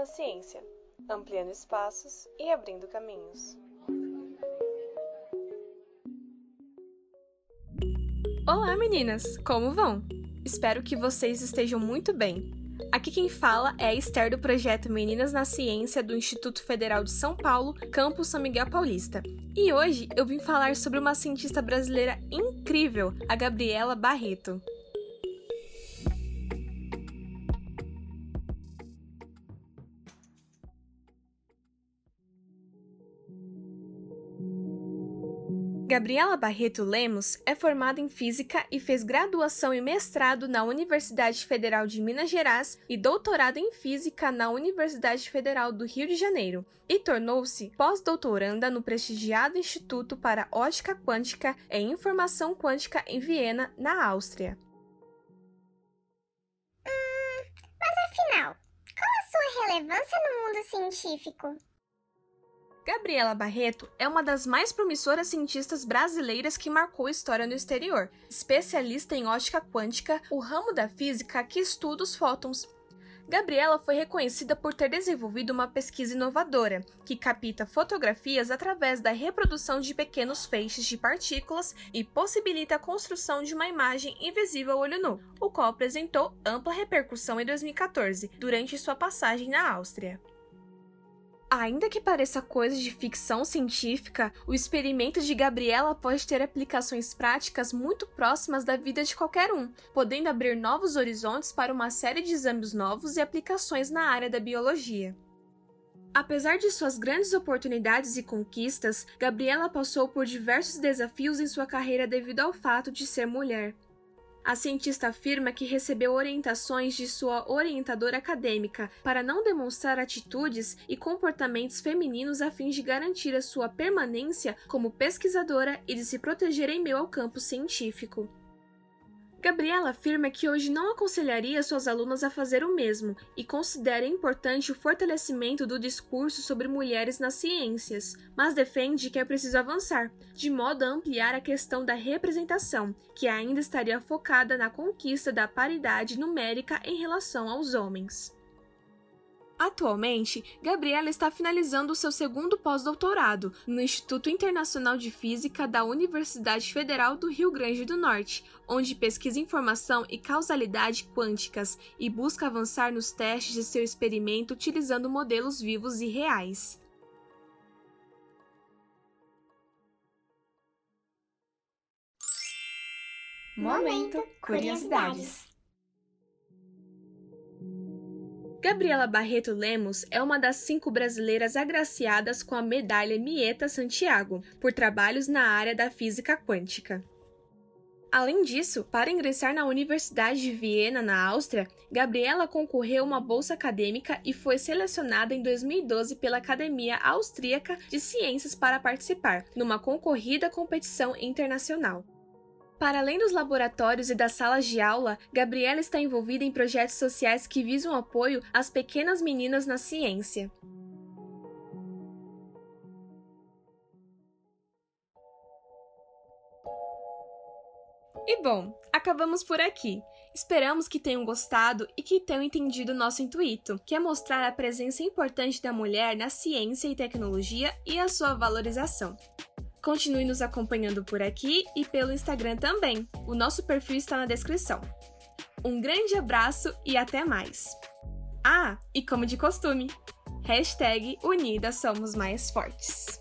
na ciência, ampliando espaços e abrindo caminhos. Olá, meninas! Como vão? Espero que vocês estejam muito bem. Aqui quem fala é a Esther do projeto Meninas na Ciência do Instituto Federal de São Paulo, campus São Miguel Paulista. E hoje eu vim falar sobre uma cientista brasileira incrível, a Gabriela Barreto. Gabriela Barreto Lemos é formada em Física e fez graduação e mestrado na Universidade Federal de Minas Gerais e doutorado em Física na Universidade Federal do Rio de Janeiro, e tornou-se pós-doutoranda no prestigiado Instituto para Ótica Quântica e Informação Quântica em Viena, na Áustria. Hum, mas afinal, qual a sua relevância no mundo científico? Gabriela Barreto é uma das mais promissoras cientistas brasileiras que marcou história no exterior. Especialista em ótica quântica, o ramo da física que estuda os fótons. Gabriela foi reconhecida por ter desenvolvido uma pesquisa inovadora, que capta fotografias através da reprodução de pequenos feixes de partículas e possibilita a construção de uma imagem invisível ao olho nu, o qual apresentou ampla repercussão em 2014, durante sua passagem na Áustria. Ainda que pareça coisa de ficção científica, o experimento de Gabriela pode ter aplicações práticas muito próximas da vida de qualquer um, podendo abrir novos horizontes para uma série de exames novos e aplicações na área da biologia. Apesar de suas grandes oportunidades e conquistas, Gabriela passou por diversos desafios em sua carreira devido ao fato de ser mulher. A cientista afirma que recebeu orientações de sua orientadora acadêmica para não demonstrar atitudes e comportamentos femininos a fim de garantir a sua permanência como pesquisadora e de se proteger em meio ao campo científico. Gabriela afirma que hoje não aconselharia suas alunas a fazer o mesmo e considera importante o fortalecimento do discurso sobre mulheres nas ciências, mas defende que é preciso avançar, de modo a ampliar a questão da representação, que ainda estaria focada na conquista da paridade numérica em relação aos homens. Atualmente, Gabriela está finalizando o seu segundo pós-doutorado no Instituto Internacional de Física da Universidade Federal do Rio Grande do Norte, onde pesquisa informação e causalidade quânticas e busca avançar nos testes de seu experimento utilizando modelos vivos e reais. Momento Curiosidades. Gabriela Barreto Lemos é uma das cinco brasileiras agraciadas com a medalha Mieta Santiago por trabalhos na área da física quântica. Além disso, para ingressar na Universidade de Viena, na Áustria, Gabriela concorreu a uma bolsa acadêmica e foi selecionada em 2012 pela Academia Austríaca de Ciências para participar numa concorrida competição internacional. Para além dos laboratórios e das salas de aula, Gabriela está envolvida em projetos sociais que visam apoio às pequenas meninas na ciência. E bom, acabamos por aqui. Esperamos que tenham gostado e que tenham entendido nosso intuito, que é mostrar a presença importante da mulher na ciência e tecnologia e a sua valorização. Continue nos acompanhando por aqui e pelo Instagram também. O nosso perfil está na descrição. Um grande abraço e até mais! Ah, e como de costume, hashtag Unidas Somos Mais Fortes.